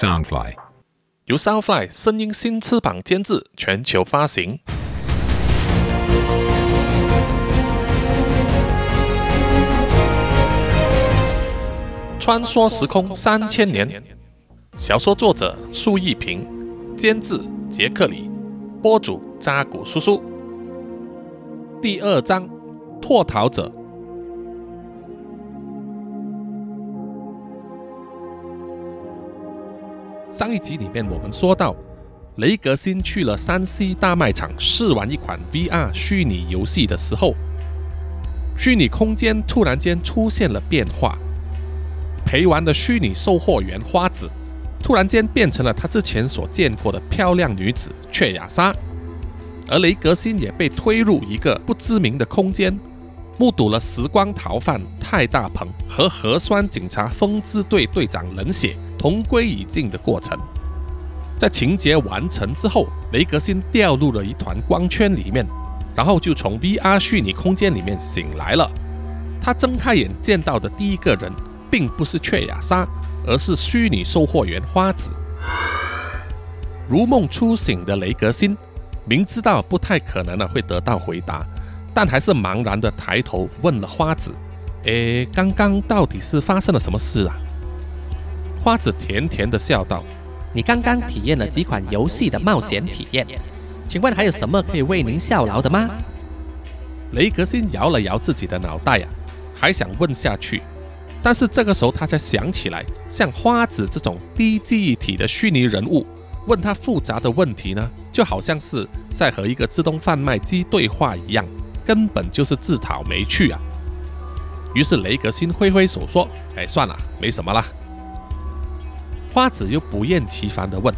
Soundfly 由 Soundfly 声音新翅膀监制，全球发行。穿梭时空三千年，小说作者苏一平，监制杰克里，播主扎古叔叔。第二章，脱逃者。上一集里面我们说到，雷格辛去了山西大卖场试玩一款 VR 虚拟游戏的时候，虚拟空间突然间出现了变化。陪玩的虚拟售货员花子，突然间变成了他之前所见过的漂亮女子雀雅莎，而雷格辛也被推入一个不知名的空间，目睹了时光逃犯泰大鹏和核酸警察风之队队长冷血同归于尽的过程。在情节完成之后，雷格星掉入了一团光圈里面，然后就从 VR 虚拟空间里面醒来了。他睁开眼见到的第一个人。并不是雀雅莎，而是虚拟售货员花子。如梦初醒的雷格星，明知道不太可能的会得到回答，但还是茫然的抬头问了花子：“诶，刚刚到底是发生了什么事啊？”花子甜甜的笑道：“你刚刚体验了几款游戏的冒险体验，请问还有什么可以为您效劳的吗？”雷格辛摇了摇自己的脑袋呀，还想问下去。但是这个时候，他才想起来，像花子这种低记忆体的虚拟人物，问他复杂的问题呢，就好像是在和一个自动贩卖机对话一样，根本就是自讨没趣啊。于是雷格辛挥挥手说：“哎，算了，没什么啦。”花子又不厌其烦地问：“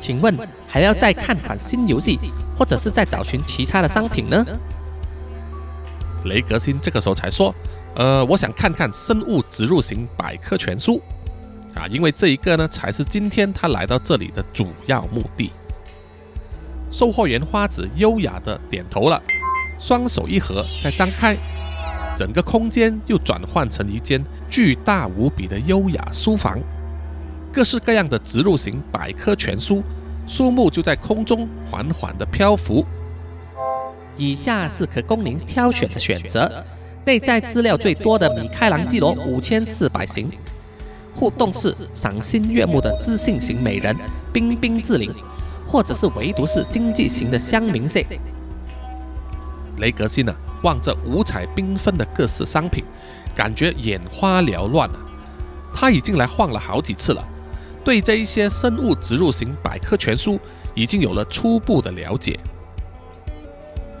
请问还要再看款新游戏，或者是再找寻其他的商品呢？”雷格辛这个时候才说。呃，我想看看生物植入型百科全书啊，因为这一个呢才是今天他来到这里的主要目的。售货员花子优雅地点头了，双手一合再张开，整个空间又转换成一间巨大无比的优雅书房，各式各样的植入型百科全书，书目就在空中缓缓地漂浮。以下是可供您挑选的选择。内在资料最多的米开朗基罗五千四百型，互动式赏心悦目的知性型美人冰冰志玲，或者是唯独是经济型的香明色。雷格西呢，望着五彩缤纷的各式商品，感觉眼花缭乱啊。他已经来晃了好几次了，对这一些生物植入型百科全书已经有了初步的了解。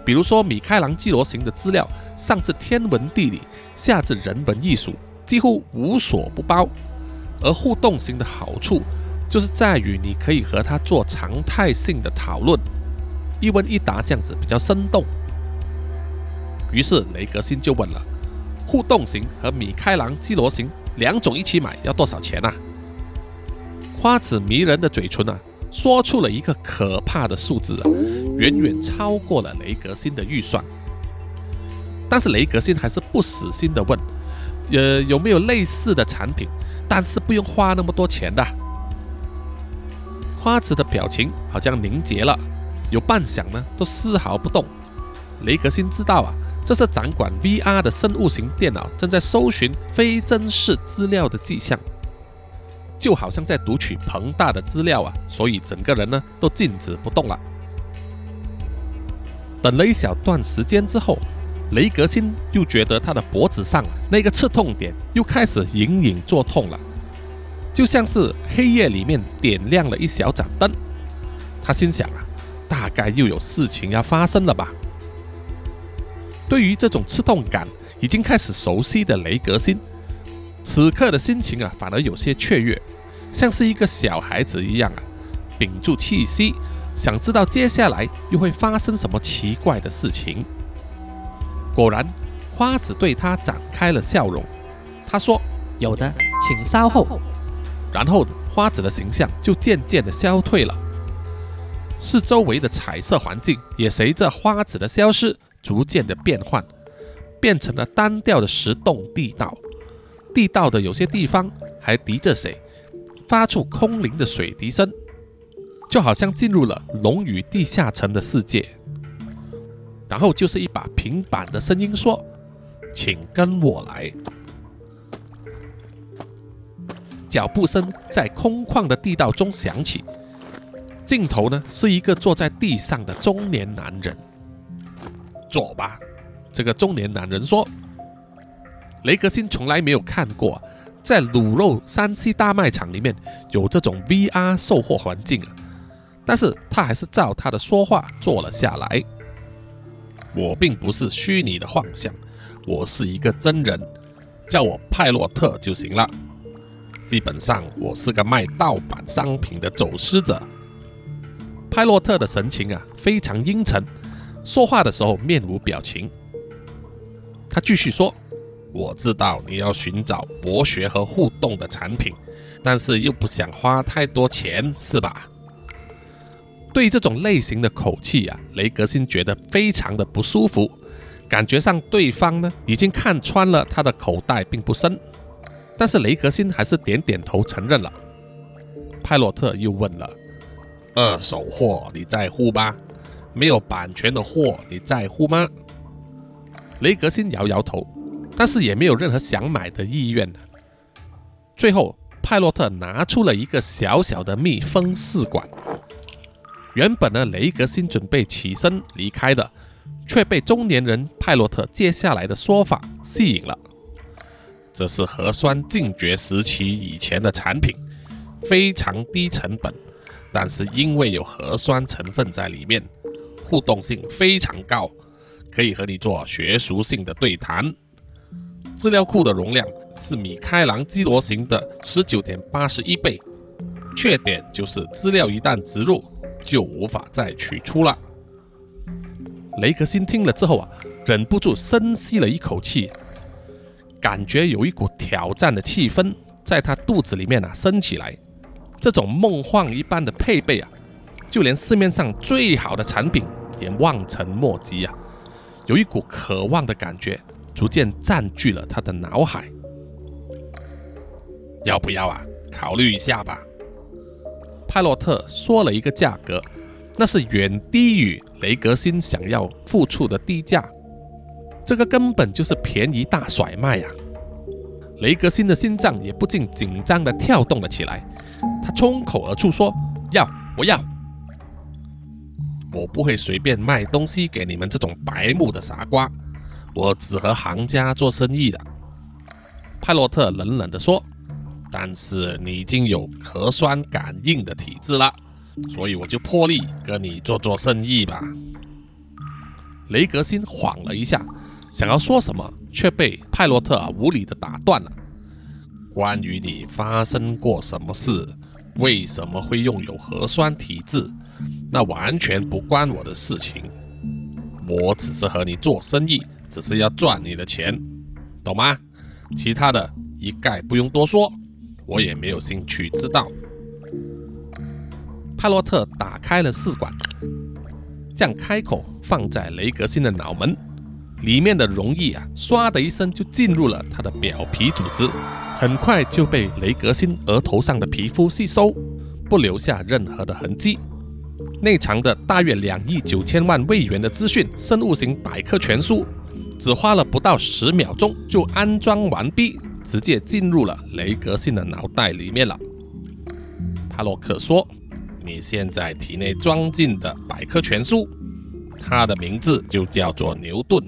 比如说，米开朗基罗型的资料，上至天文地理，下至人文艺术，几乎无所不包。而互动型的好处，就是在于你可以和他做常态性的讨论，一问一答这样子比较生动。于是雷格辛就问了：互动型和米开朗基罗型两种一起买要多少钱啊？花子迷人的嘴唇啊！说出了一个可怕的数字啊，远远超过了雷格辛的预算。但是雷格辛还是不死心的问：“呃，有没有类似的产品，但是不用花那么多钱的？”花子的表情好像凝结了，有半晌呢，都丝毫不动。雷格辛知道啊，这是掌管 VR 的生物型电脑正在搜寻非真实资料的迹象。就好像在读取庞大的资料啊，所以整个人呢都静止不动了。等了一小段时间之后，雷格辛又觉得他的脖子上那个刺痛点又开始隐隐作痛了，就像是黑夜里面点亮了一小盏灯。他心想啊，大概又有事情要发生了吧。对于这种刺痛感已经开始熟悉的雷格辛。此刻的心情啊，反而有些雀跃，像是一个小孩子一样啊，屏住气息，想知道接下来又会发生什么奇怪的事情。果然，花子对他展开了笑容。他说：“有的，请稍后。”然后，花子的形象就渐渐的消退了，四周围的彩色环境也随着花子的消失，逐渐的变换，变成了单调的石洞地道。地道的有些地方还滴着水，发出空灵的水滴声，就好像进入了龙与地下城的世界。然后就是一把平板的声音说：“请跟我来。”脚步声在空旷的地道中响起，镜头呢是一个坐在地上的中年男人。坐吧，这个中年男人说。雷格辛从来没有看过，在卤肉山西大卖场里面有这种 VR 售货环境啊，但是他还是照他的说话坐了下来。我并不是虚拟的幻象，我是一个真人，叫我派洛特就行了。基本上，我是个卖盗版商品的走私者。派洛特的神情啊非常阴沉，说话的时候面无表情。他继续说。我知道你要寻找博学和互动的产品，但是又不想花太多钱，是吧？对于这种类型的口气啊，雷格辛觉得非常的不舒服，感觉上对方呢已经看穿了他的口袋并不深，但是雷格辛还是点点头承认了。派洛特又问了：“二手货你在乎吗？没有版权的货你在乎吗？”雷格辛摇摇头。但是也没有任何想买的意愿最后，派洛特拿出了一个小小的密封试管。原本呢，雷格辛准备起身离开的，却被中年人派洛特接下来的说法吸引了。这是核酸禁绝时期以前的产品，非常低成本，但是因为有核酸成分在里面，互动性非常高，可以和你做学术性的对谈。资料库的容量是米开朗基罗型的十九点八十一倍，缺点就是资料一旦植入就无法再取出了。雷克辛听了之后啊，忍不住深吸了一口气，感觉有一股挑战的气氛在他肚子里面啊升起来。这种梦幻一般的配备啊，就连市面上最好的产品也望尘莫及啊，有一股渴望的感觉。逐渐占据了他的脑海。要不要啊？考虑一下吧。派洛特说了一个价格，那是远低于雷格辛想要付出的低价。这个根本就是便宜大甩卖呀！雷格辛的心脏也不禁紧张地跳动了起来。他冲口而出说：“要，我要！我不会随便卖东西给你们这种白目的傻瓜。”我只和行家做生意的，派洛特冷冷地说：“但是你已经有核酸感应的体质了，所以我就破例跟你做做生意吧。”雷格辛晃了一下，想要说什么，却被派洛特无理地打断了。关于你发生过什么事，为什么会拥有核酸体质，那完全不关我的事情。我只是和你做生意。只是要赚你的钱，懂吗？其他的一概不用多说，我也没有兴趣知道。帕洛特打开了试管，将开口放在雷格星的脑门，里面的溶液啊，唰的一声就进入了他的表皮组织，很快就被雷格星额头上的皮肤吸收，不留下任何的痕迹。内藏的大约两亿九千万位元的资讯生物型百科全书。只花了不到十秒钟就安装完毕，直接进入了雷格辛的脑袋里面了。帕洛克说：“你现在体内装进的百科全书，它的名字就叫做牛顿。”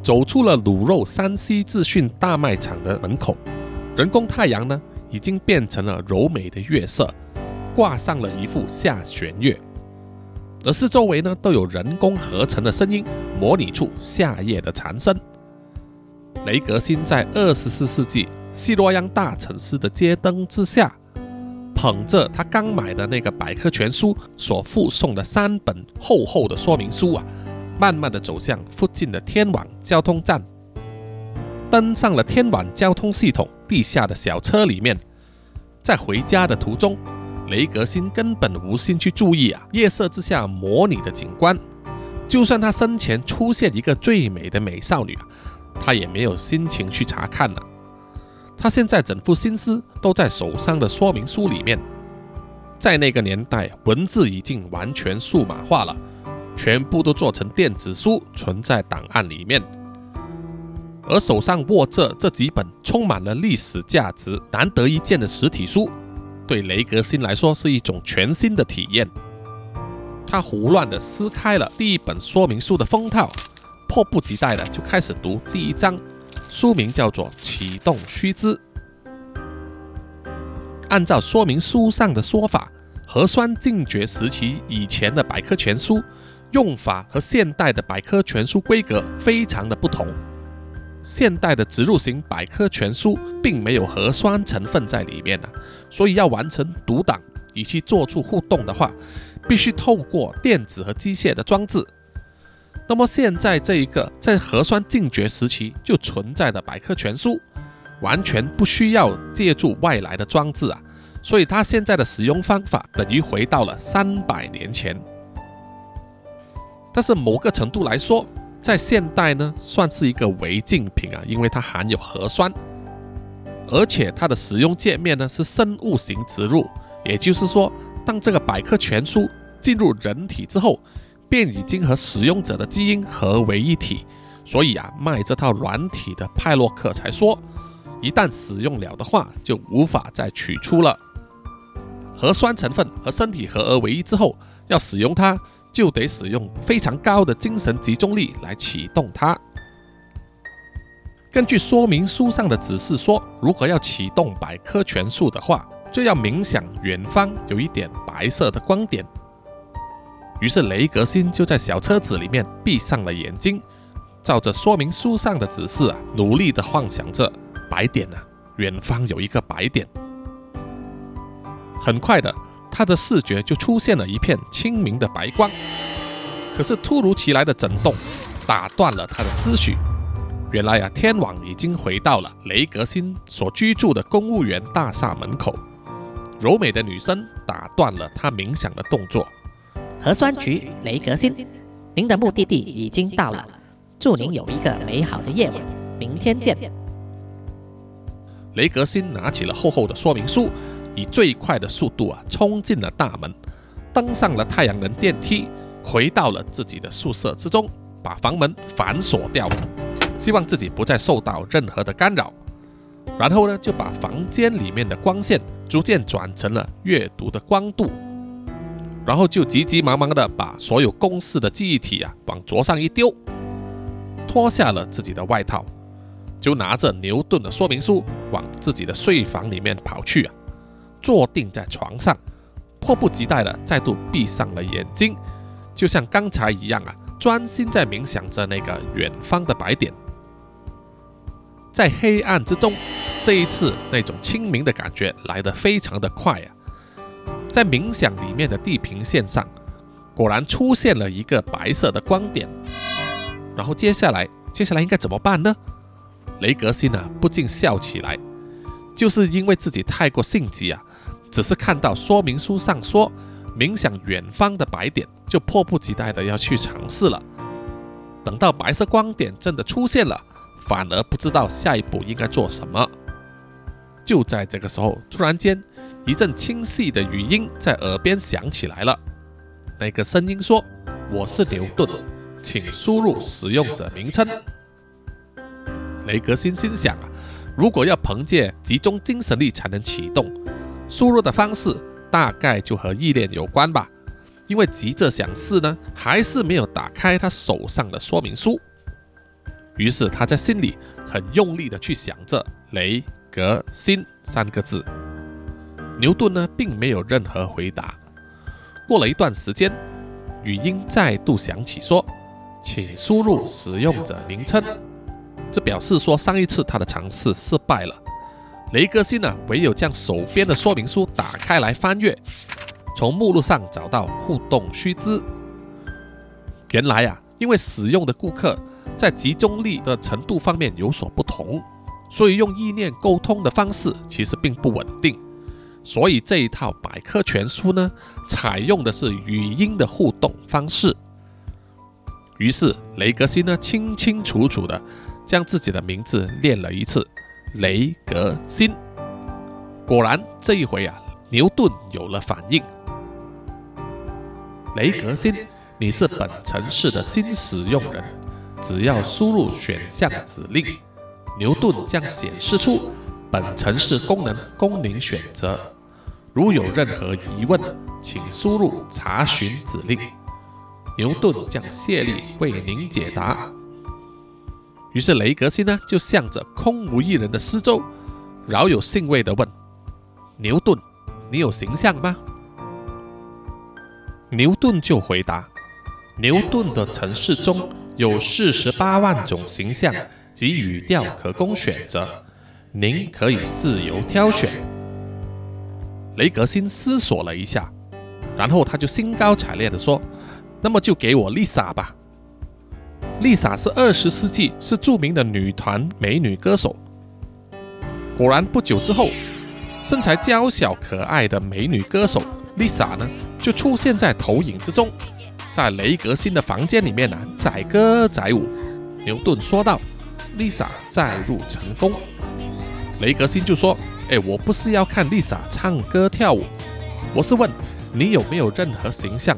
走出了卤肉山西资讯大卖场的门口，人工太阳呢已经变成了柔美的月色，挂上了一副下弦月。而是周围呢都有人工合成的声音，模拟出夏夜的蝉声。雷格辛在二十四世纪西洛央大城市的街灯之下，捧着他刚买的那个百科全书所附送的三本厚厚的说明书啊，慢慢的走向附近的天网交通站，登上了天网交通系统地下的小车里面，在回家的途中。雷格辛根本无心去注意啊，夜色之下模拟的景观。就算他身前出现一个最美的美少女，他也没有心情去查看了。他现在整副心思都在手上的说明书里面。在那个年代，文字已经完全数码化了，全部都做成电子书，存在档案里面。而手上握着这几本充满了历史价值、难得一见的实体书，对雷格辛来说是一种全新的体验。他胡乱地撕开了第一本说明书的封套，迫不及待地就开始读第一章，书名叫做《启动须知》。按照说明书上的说法，核酸禁绝时期以前的百科全书用法和现代的百科全书规格非常的不同。现代的植入型百科全书并没有核酸成分在里面啊，所以要完成读档以及做出互动的话，必须透过电子和机械的装置。那么现在这一个在核酸禁绝时期就存在的百科全书。完全不需要借助外来的装置啊，所以它现在的使用方法等于回到了三百年前。但是某个程度来说，在现代呢，算是一个违禁品啊，因为它含有核酸，而且它的使用界面呢是生物型植入，也就是说，当这个百科全书进入人体之后，便已经和使用者的基因合为一体。所以啊，卖这套软体的派洛克才说。一旦使用了的话，就无法再取出了。核酸成分和身体合而为一之后，要使用它，就得使用非常高的精神集中力来启动它。根据说明书上的指示说，如果要启动百科全书的话，就要冥想远方有一点白色的光点。于是雷格辛就在小车子里面闭上了眼睛，照着说明书上的指示啊，努力地幻想着。白点啊，远方有一个白点。很快的，他的视觉就出现了一片清明的白光。可是突如其来的震动打断了他的思绪。原来啊，天网已经回到了雷格辛所居住的公务员大厦门口。柔美的女声打断了他冥想的动作。核酸局，雷格辛，您的目的地已经到了。祝您有一个美好的夜晚，明天见。雷格辛拿起了厚厚的说明书，以最快的速度啊冲进了大门，登上了太阳能电梯，回到了自己的宿舍之中，把房门反锁掉，希望自己不再受到任何的干扰。然后呢，就把房间里面的光线逐渐转成了阅读的光度，然后就急急忙忙的把所有公式的记忆体啊往桌上一丢，脱下了自己的外套。就拿着牛顿的说明书往自己的睡房里面跑去啊，坐定在床上，迫不及待的再度闭上了眼睛，就像刚才一样啊，专心在冥想着那个远方的白点。在黑暗之中，这一次那种清明的感觉来得非常的快啊，在冥想里面的地平线上，果然出现了一个白色的光点。然后接下来，接下来应该怎么办呢？雷格辛呢，不禁笑起来，就是因为自己太过性急啊，只是看到说明书上说冥想远方的白点，就迫不及待的要去尝试了。等到白色光点真的出现了，反而不知道下一步应该做什么。就在这个时候，突然间一阵清晰的语音在耳边响起来了。那个声音说：“我是牛顿，请输入使用者名称。”雷格辛心想啊，如果要凭借集中精神力才能启动，输入的方式大概就和意念有关吧。因为急着想试呢，还是没有打开他手上的说明书。于是他在心里很用力的去想着“雷格辛”三个字。牛顿呢，并没有任何回答。过了一段时间，语音再度响起，说：“请输入使用者名称。”这表示说，上一次他的尝试失败了。雷格西呢，唯有将手边的说明书打开来翻阅，从目录上找到互动须知。原来啊，因为使用的顾客在集中力的程度方面有所不同，所以用意念沟通的方式其实并不稳定。所以这一套百科全书呢，采用的是语音的互动方式。于是雷格西呢，清清楚楚的。将自己的名字念了一次，雷格辛。果然，这一回啊，牛顿有了反应。雷格辛，你是本城市的新使用人，只要输入选项指令，牛顿将显示出本城市功能供您选择。如有任何疑问，请输入查询指令，牛顿将谢力为您解答。于是雷格辛呢，就向着空无一人的四周，饶有兴味地问：“牛顿，你有形象吗？”牛顿就回答：“牛顿的城市中有四十八万种形象及语调可供选择，您可以自由挑选。”雷格辛思索了一下，然后他就兴高采烈地说：“那么就给我丽莎吧。丽莎是二十世纪是著名的女团美女歌手。果然，不久之后，身材娇小可爱的美女歌手丽莎呢，就出现在投影之中，在雷格辛的房间里面呢，载歌载舞。牛顿说道：‘丽莎载入成功。’雷格辛就说。”哎，我不是要看丽莎唱歌跳舞，我是问你有没有任何形象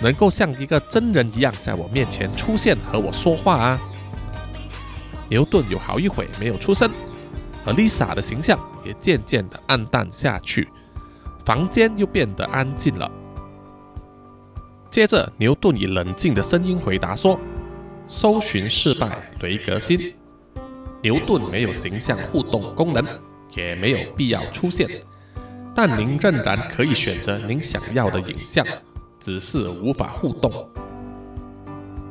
能够像一个真人一样在我面前出现和我说话啊？牛顿有好一会没有出声，而丽莎的形象也渐渐的暗淡下去，房间又变得安静了。接着，牛顿以冷静的声音回答说：“搜寻失败，雷格新。牛顿没有形象互动功能。”也没有必要出现，但您仍然可以选择您想要的影像，只是无法互动。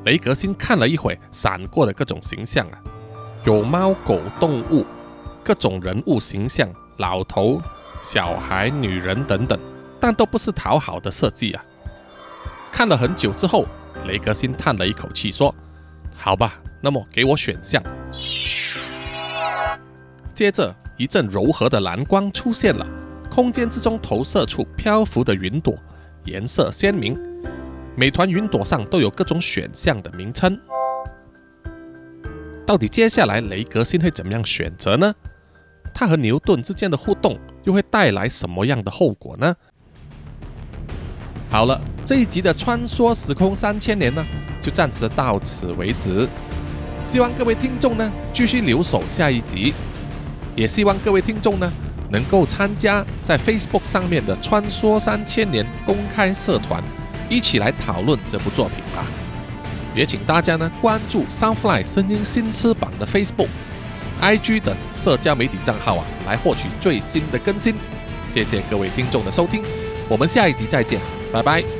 雷格星看了一会闪过的各种形象啊，有猫、狗、动物，各种人物形象，老头、小孩、女人等等，但都不是讨好的设计啊。看了很久之后，雷格星叹了一口气说：“好吧，那么给我选项。”接着。一阵柔和的蓝光出现了，空间之中投射出漂浮的云朵，颜色鲜明。每团云朵上都有各种选项的名称。到底接下来雷格辛会怎么样选择呢？他和牛顿之间的互动又会带来什么样的后果呢？好了，这一集的穿梭时空三千年呢，就暂时到此为止。希望各位听众呢，继续留守下一集。也希望各位听众呢，能够参加在 Facebook 上面的“穿梭三千年”公开社团，一起来讨论这部作品吧。也请大家呢关注 Soundfly 声音新翅膀的 Facebook、IG 等社交媒体账号啊，来获取最新的更新。谢谢各位听众的收听，我们下一集再见，拜拜。